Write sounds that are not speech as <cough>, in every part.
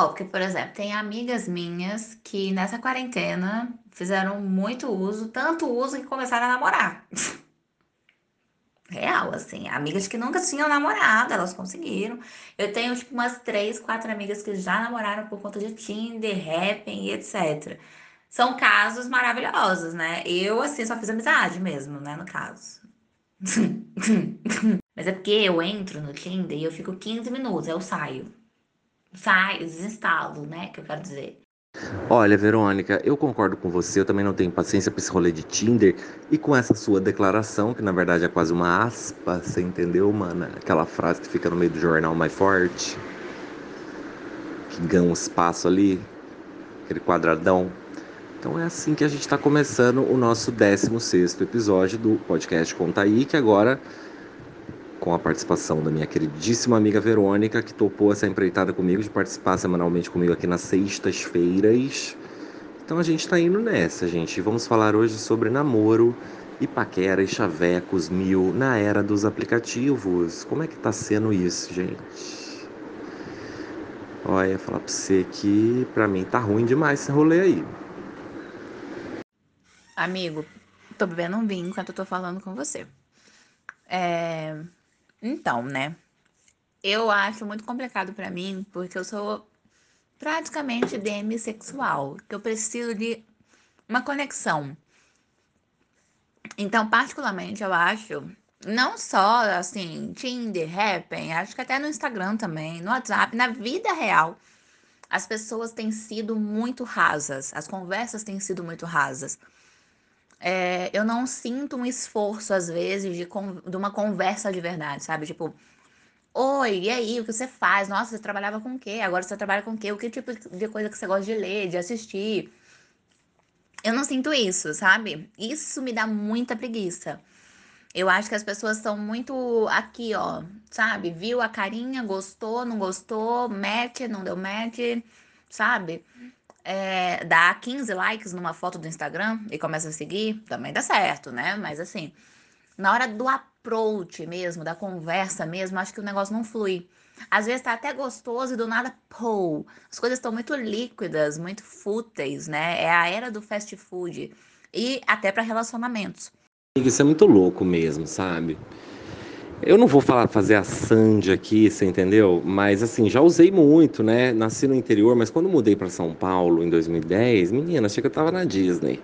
Ó, porque, por exemplo, tem amigas minhas que nessa quarentena fizeram muito uso, tanto uso que começaram a namorar. Real, assim. Amigas que nunca tinham namorado, elas conseguiram. Eu tenho, tipo, umas três, quatro amigas que já namoraram por conta de Tinder, Happn e etc. São casos maravilhosos, né? Eu, assim, só fiz amizade mesmo, né, no caso. <laughs> Mas é porque eu entro no Tinder e eu fico 15 minutos, eu saio. Saio, desinstalo, né, que eu quero dizer. Olha, Verônica, eu concordo com você, eu também não tenho paciência para esse rolê de Tinder e com essa sua declaração, que na verdade é quase uma aspa, você entendeu, mano? Aquela frase que fica no meio do jornal mais forte, que ganha um espaço ali, aquele quadradão. Então é assim que a gente está começando o nosso 16 episódio do podcast Conta Aí, que agora com a participação da minha queridíssima amiga Verônica, que topou essa empreitada comigo, de participar semanalmente comigo aqui nas sextas-feiras. Então a gente está indo nessa, gente. Vamos falar hoje sobre namoro e paquera e chavecos mil na era dos aplicativos. Como é que tá sendo isso, gente? Olha, falar pra você que pra mim tá ruim demais esse rolê aí. Amigo, tô bebendo um vinho enquanto eu tô falando com você. É... Então, né? Eu acho muito complicado para mim, porque eu sou praticamente demissexual, que eu preciso de uma conexão. Então, particularmente, eu acho, não só assim, Tinder, Happn, acho que até no Instagram também, no WhatsApp, na vida real, as pessoas têm sido muito rasas, as conversas têm sido muito rasas é, eu não sinto um esforço, às vezes, de, de uma conversa de verdade, sabe? Tipo, oi, e aí, o que você faz? Nossa, você trabalhava com o quê? Agora você trabalha com o quê? O que tipo de coisa que você gosta de ler, de assistir? Eu não sinto isso, sabe? Isso me dá muita preguiça. Eu acho que as pessoas estão muito aqui, ó, sabe? Viu a carinha, gostou, não gostou, match, não deu match, sabe? É, dá 15 likes numa foto do Instagram e começa a seguir, também dá certo, né? Mas assim, na hora do approach mesmo, da conversa mesmo, acho que o negócio não flui. Às vezes tá até gostoso e do nada, pô, as coisas estão muito líquidas, muito fúteis, né? É a era do fast food e até para relacionamentos. Isso é muito louco mesmo, sabe? Eu não vou falar fazer a Sandy aqui, você entendeu? Mas assim, já usei muito, né? Nasci no interior, mas quando mudei para São Paulo em 2010, menina, achei que eu tava na Disney.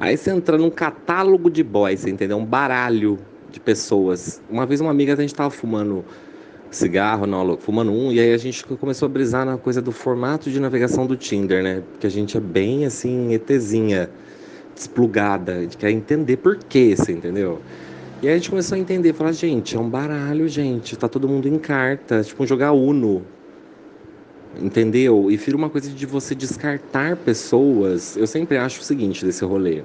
Aí você entra num catálogo de boys, você entendeu? Um baralho de pessoas. Uma vez uma amiga, a gente tava fumando cigarro, não, fumando um, e aí a gente começou a brisar na coisa do formato de navegação do Tinder, né? Porque a gente é bem assim, ETzinha, desplugada, quer entender por quê, você entendeu? E aí a gente começou a entender, falar, gente, é um baralho, gente, tá todo mundo em carta, tipo jogar Uno. Entendeu? E vira uma coisa de você descartar pessoas. Eu sempre acho o seguinte desse rolê.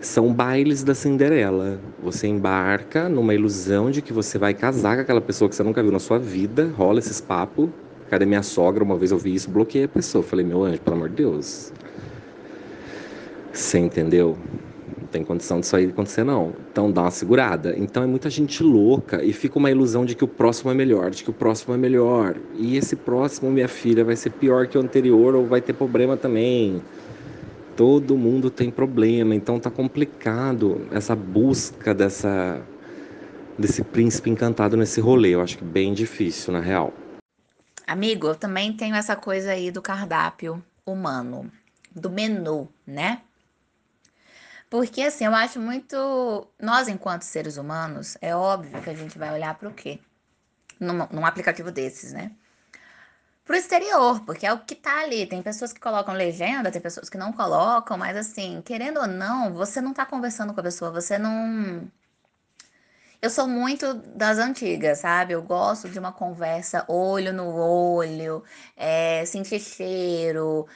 São bailes da Cinderela. Você embarca numa ilusão de que você vai casar com aquela pessoa que você nunca viu na sua vida, rola esses papos. Cadê minha sogra? Uma vez eu vi isso, bloqueei a pessoa. Falei, meu anjo, pelo amor de Deus. Você entendeu? Não tem condição disso aí acontecer não. Então dá uma segurada. Então é muita gente louca e fica uma ilusão de que o próximo é melhor, de que o próximo é melhor. E esse próximo, minha filha, vai ser pior que o anterior ou vai ter problema também. Todo mundo tem problema, então tá complicado essa busca dessa desse príncipe encantado nesse rolê. Eu acho que bem difícil, na real. Amigo, eu também tenho essa coisa aí do cardápio humano, do menu, né? Porque assim, eu acho muito. Nós, enquanto seres humanos, é óbvio que a gente vai olhar para o quê? Num, num aplicativo desses, né? Pro exterior, porque é o que tá ali. Tem pessoas que colocam legenda, tem pessoas que não colocam, mas assim, querendo ou não, você não tá conversando com a pessoa, você não. Eu sou muito das antigas, sabe? Eu gosto de uma conversa olho no olho, é, sentir cheiro,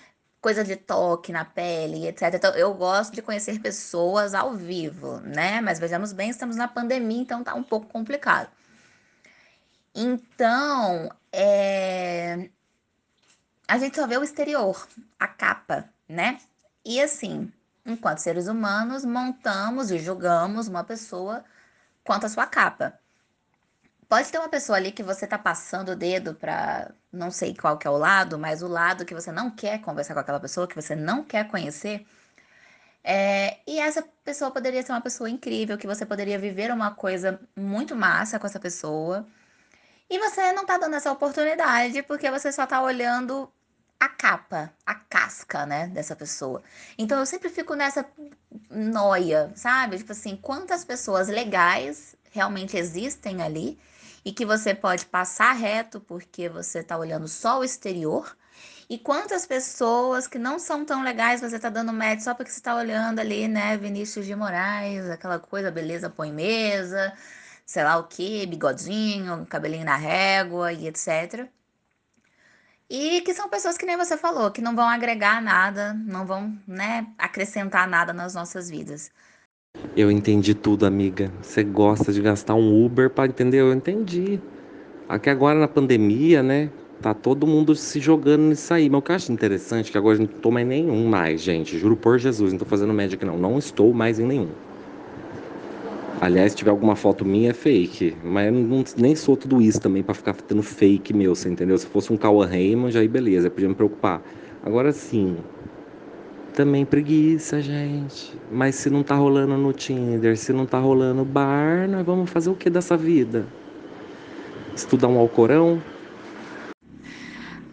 coisa de toque na pele, etc. Então, eu gosto de conhecer pessoas ao vivo, né? Mas vejamos bem, estamos na pandemia, então tá um pouco complicado. Então, é... a gente só vê o exterior, a capa, né? E assim, enquanto seres humanos, montamos e julgamos uma pessoa quanto à sua capa. Pode ter uma pessoa ali que você tá passando o dedo pra não sei qual que é o lado, mas o lado que você não quer conversar com aquela pessoa, que você não quer conhecer. É, e essa pessoa poderia ser uma pessoa incrível, que você poderia viver uma coisa muito massa com essa pessoa. E você não tá dando essa oportunidade porque você só tá olhando a capa, a casca, né, dessa pessoa. Então eu sempre fico nessa noia, sabe? Tipo assim, quantas pessoas legais realmente existem ali e que você pode passar reto porque você tá olhando só o exterior. E quantas pessoas que não são tão legais você tá dando match só porque você tá olhando ali, né, Vinícius de Moraes, aquela coisa, beleza, põe mesa, sei lá o que, bigodinho, cabelinho na régua e etc. E que são pessoas que nem você falou, que não vão agregar nada, não vão, né, acrescentar nada nas nossas vidas. Eu entendi tudo, amiga. Você gosta de gastar um Uber para entender? Eu entendi. Aqui agora na pandemia, né? Tá todo mundo se jogando nisso aí. Mas o que eu acho interessante é que agora gente não toma nenhum mais, gente. Juro por Jesus, não tô fazendo média aqui não. Não estou mais em nenhum. Aliás, se tiver alguma foto minha, é fake. Mas eu não, nem sou tudo isso também para ficar tendo fake meu, você entendeu? Se fosse um Cauã Raymond, aí beleza, podia me preocupar. Agora sim, também preguiça, gente. Mas se não tá rolando no Tinder, se não tá rolando bar, nós vamos fazer o que dessa vida? Estudar um Alcorão?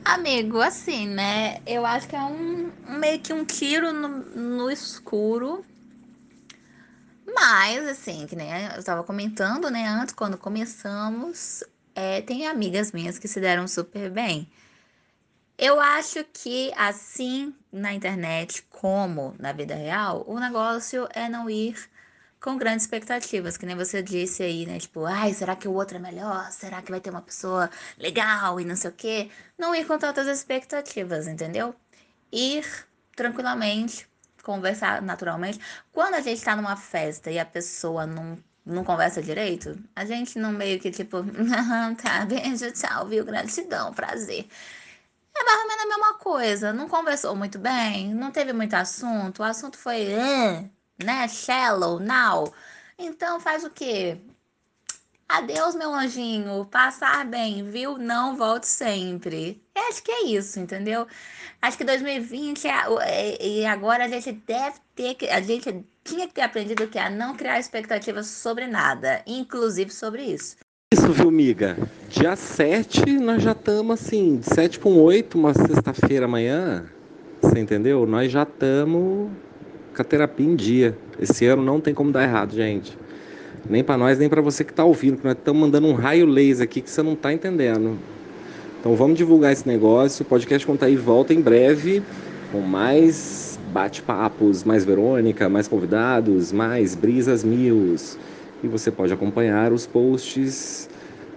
Amigo, assim, né? Eu acho que é um meio que um tiro no, no escuro mas, assim, que nem eu estava comentando, né, antes, quando começamos, é, tem amigas minhas que se deram super bem. Eu acho que, assim, na internet como na vida real, o negócio é não ir com grandes expectativas, que nem você disse aí, né? Tipo, ai, será que o outro é melhor? Será que vai ter uma pessoa legal e não sei o quê? Não ir com tantas expectativas, entendeu? Ir tranquilamente, conversar naturalmente. Quando a gente tá numa festa e a pessoa não, não conversa direito, a gente não meio que tipo, <laughs> tá, beijo, tchau, viu? Gratidão, prazer. É mais ou menos a mesma coisa. Não conversou muito bem, não teve muito assunto, o assunto foi, né, shallow, now. Então faz o quê? Adeus, meu anjinho. Passar bem, viu? Não volte sempre. Acho que é isso, entendeu? Acho que 2020 é, é, e agora a gente deve ter que. A gente tinha que ter aprendido que a não criar expectativas sobre nada, inclusive sobre isso. Isso, viu, miga? Dia 7, nós já estamos assim, de 7 para 8, uma sexta-feira amanhã. Você entendeu? Nós já estamos com a terapia em dia. Esse ano não tem como dar errado, gente. Nem para nós, nem para você que está ouvindo, que nós estamos mandando um raio laser aqui que você não está entendendo. Então vamos divulgar esse negócio. O podcast Conta aí volta em breve com mais bate-papos, mais Verônica, mais convidados, mais brisas mil. E você pode acompanhar os posts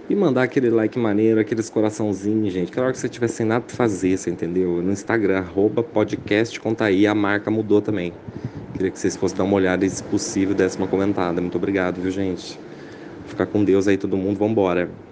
e mandar aquele like maneiro, aqueles coraçãozinhos, gente. Aquela hora que você estiver sem nada para fazer, você entendeu? No Instagram, arroba podcast Conta aí, a marca mudou também. Queria que vocês fossem dar uma olhada e, se possível, desse uma comentada. Muito obrigado, viu, gente? Ficar com Deus aí, todo mundo. Vambora.